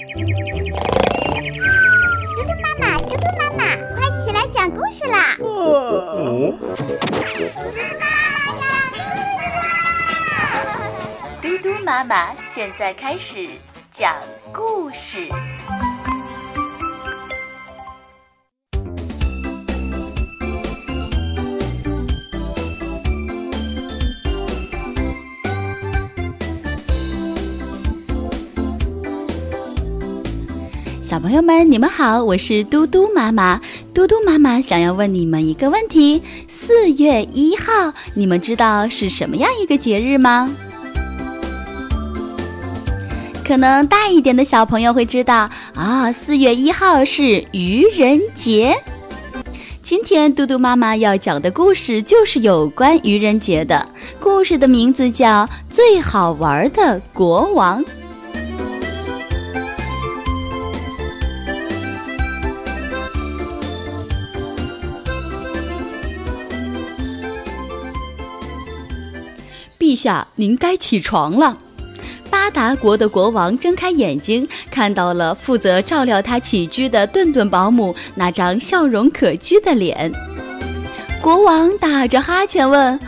嘟嘟妈妈，嘟嘟妈妈，快起来讲故事啦！嘟嘟妈妈，嘟嘟妈妈现在开始讲故事。小朋友们，你们好，我是嘟嘟妈妈。嘟嘟妈妈想要问你们一个问题：四月一号，你们知道是什么样一个节日吗？可能大一点的小朋友会知道啊，四月一号是愚人节。今天嘟嘟妈妈要讲的故事就是有关愚人节的，故事的名字叫《最好玩的国王》。陛下，您该起床了。巴达国的国王睁开眼睛，看到了负责照料他起居的顿顿保姆那张笑容可掬的脸。国王打着哈欠问：“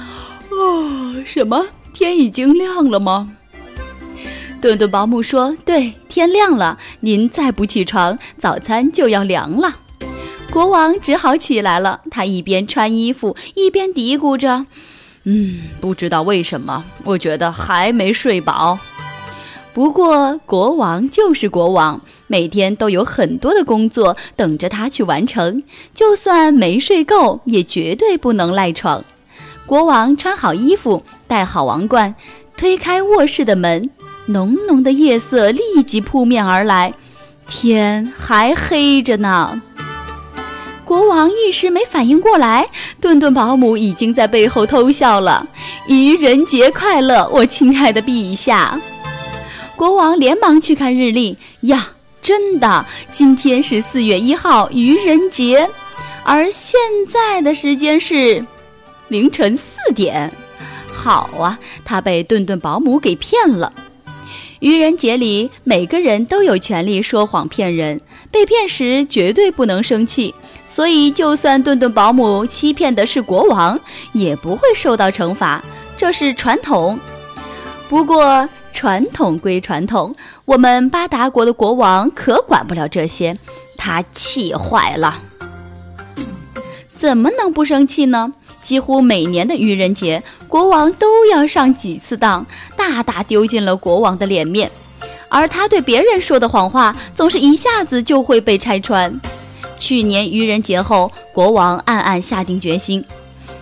哦，什么？天已经亮了吗？”顿顿保姆说：“对，天亮了。您再不起床，早餐就要凉了。”国王只好起来了。他一边穿衣服，一边嘀咕着。嗯，不知道为什么，我觉得还没睡饱。不过国王就是国王，每天都有很多的工作等着他去完成。就算没睡够，也绝对不能赖床。国王穿好衣服，戴好王冠，推开卧室的门，浓浓的夜色立即扑面而来，天还黑着呢。国王一时没反应过来，顿顿保姆已经在背后偷笑了。愚人节快乐，我亲爱的陛下！国王连忙去看日历，呀，真的，今天是四月一号，愚人节，而现在的时间是凌晨四点。好啊，他被顿顿保姆给骗了。愚人节里，每个人都有权利说谎骗人，被骗时绝对不能生气。所以，就算顿顿保姆欺骗的是国王，也不会受到惩罚，这是传统。不过，传统归传统，我们巴达国的国王可管不了这些，他气坏了。怎么能不生气呢？几乎每年的愚人节，国王都要上几次当，大大丢尽了国王的脸面。而他对别人说的谎话，总是一下子就会被拆穿。去年愚人节后，国王暗暗下定决心，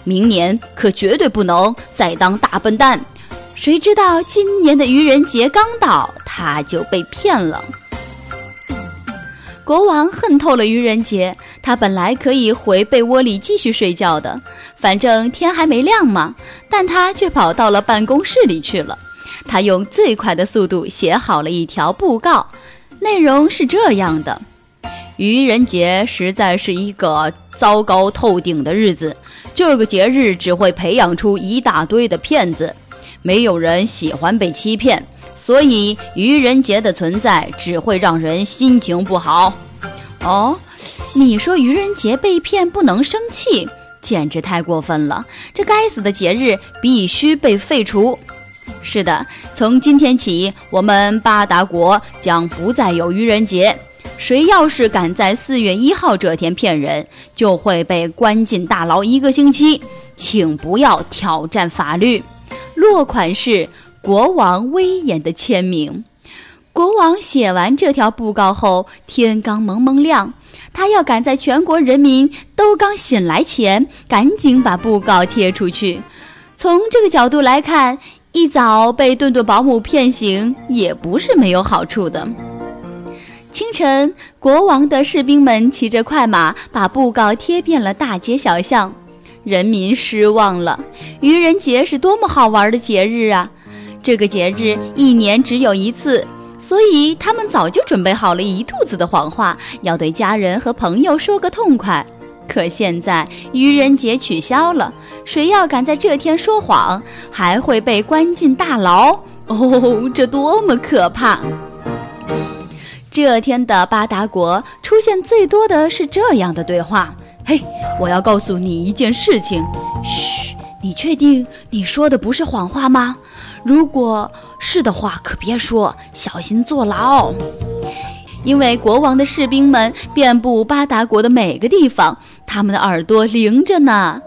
明年可绝对不能再当大笨蛋。谁知道今年的愚人节刚到，他就被骗了。国王恨透了愚人节，他本来可以回被窝里继续睡觉的，反正天还没亮嘛。但他却跑到了办公室里去了。他用最快的速度写好了一条布告，内容是这样的。愚人节实在是一个糟糕透顶的日子，这个节日只会培养出一大堆的骗子，没有人喜欢被欺骗，所以愚人节的存在只会让人心情不好。哦，你说愚人节被骗不能生气，简直太过分了！这该死的节日必须被废除。是的，从今天起，我们八达国将不再有愚人节。谁要是敢在四月一号这天骗人，就会被关进大牢一个星期。请不要挑战法律。落款是国王威严的签名。国王写完这条布告后，天刚蒙蒙亮，他要赶在全国人民都刚醒来前，赶紧把布告贴出去。从这个角度来看，一早被顿顿保姆骗醒，也不是没有好处的。清晨，国王的士兵们骑着快马，把布告贴遍了大街小巷。人民失望了。愚人节是多么好玩的节日啊！这个节日一年只有一次，所以他们早就准备好了一肚子的谎话，要对家人和朋友说个痛快。可现在愚人节取消了，谁要敢在这天说谎，还会被关进大牢。哦，这多么可怕！这天的巴达国出现最多的是这样的对话：“嘿，我要告诉你一件事情。嘘，你确定你说的不是谎话吗？如果是的话，可别说，小心坐牢。”因为国王的士兵们遍布巴达国的每个地方，他们的耳朵灵着呢。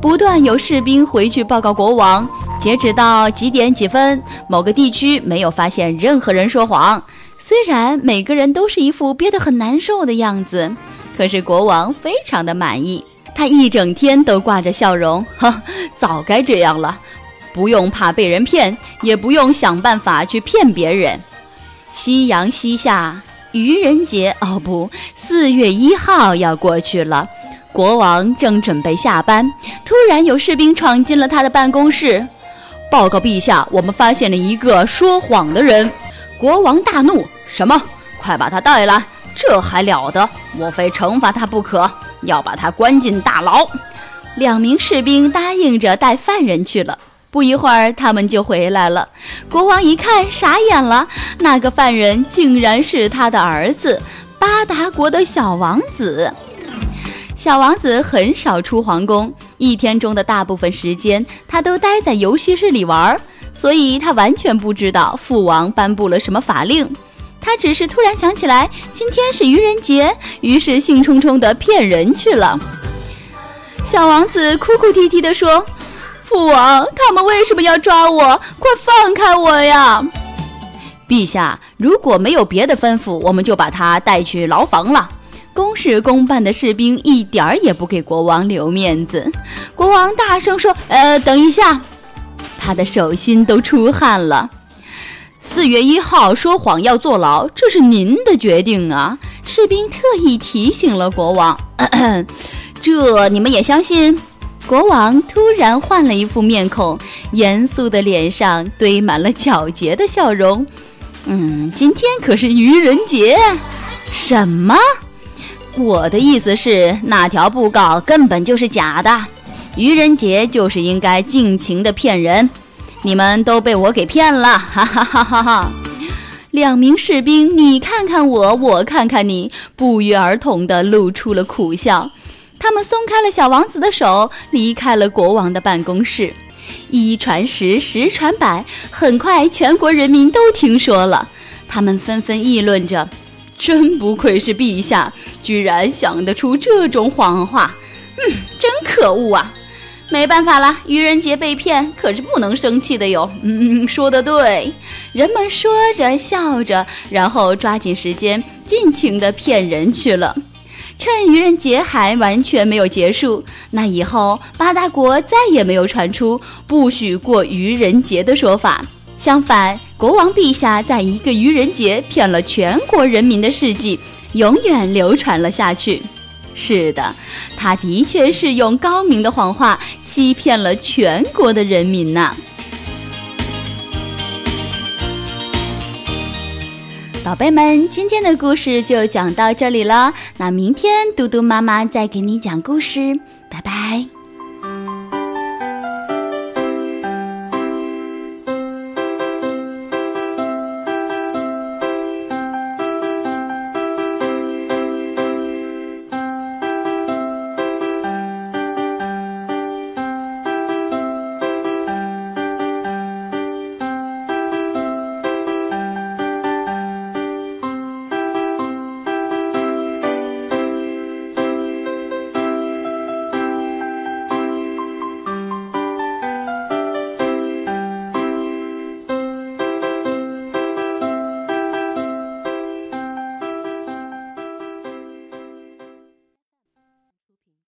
不断有士兵回去报告国王，截止到几点几分，某个地区没有发现任何人说谎。虽然每个人都是一副憋得很难受的样子，可是国王非常的满意，他一整天都挂着笑容。哈，早该这样了，不用怕被人骗，也不用想办法去骗别人。夕阳西下。愚人节哦不，四月一号要过去了。国王正准备下班，突然有士兵闯进了他的办公室，报告陛下，我们发现了一个说谎的人。国王大怒：“什么？快把他带来！这还了得？我非惩罚他不可，要把他关进大牢。”两名士兵答应着带犯人去了。不一会儿，他们就回来了。国王一看，傻眼了。那个犯人竟然是他的儿子，巴达国的小王子。小王子很少出皇宫，一天中的大部分时间，他都待在游戏室里玩，所以他完全不知道父王颁布了什么法令。他只是突然想起来今天是愚人节，于是兴冲冲地骗人去了。小王子哭哭啼啼地说。父王，他们为什么要抓我？快放开我呀！陛下，如果没有别的吩咐，我们就把他带去牢房了。公事公办的士兵一点儿也不给国王留面子。国王大声说：“呃，等一下！”他的手心都出汗了。四月一号说谎要坐牢，这是您的决定啊！士兵特意提醒了国王。这你们也相信？国王突然换了一副面孔，严肃的脸上堆满了皎洁的笑容。嗯，今天可是愚人节。什么？我的意思是，那条布告根本就是假的。愚人节就是应该尽情的骗人，你们都被我给骗了！哈哈哈哈哈！两名士兵，你看看我，我看看你，不约而同地露出了苦笑。他们松开了小王子的手，离开了国王的办公室。一传十，十传百，很快全国人民都听说了。他们纷纷议论着：“真不愧是陛下，居然想得出这种谎话。”嗯，真可恶啊！没办法了，愚人节被骗可是不能生气的哟。嗯，说的对。人们说着笑着，然后抓紧时间，尽情的骗人去了。趁愚人节还完全没有结束，那以后八大国再也没有传出不许过愚人节的说法。相反，国王陛下在一个愚人节骗了全国人民的事迹，永远流传了下去。是的，他的确是用高明的谎话欺骗了全国的人民呐。宝贝们，今天的故事就讲到这里了。那明天嘟嘟妈妈再给你讲故事，拜拜。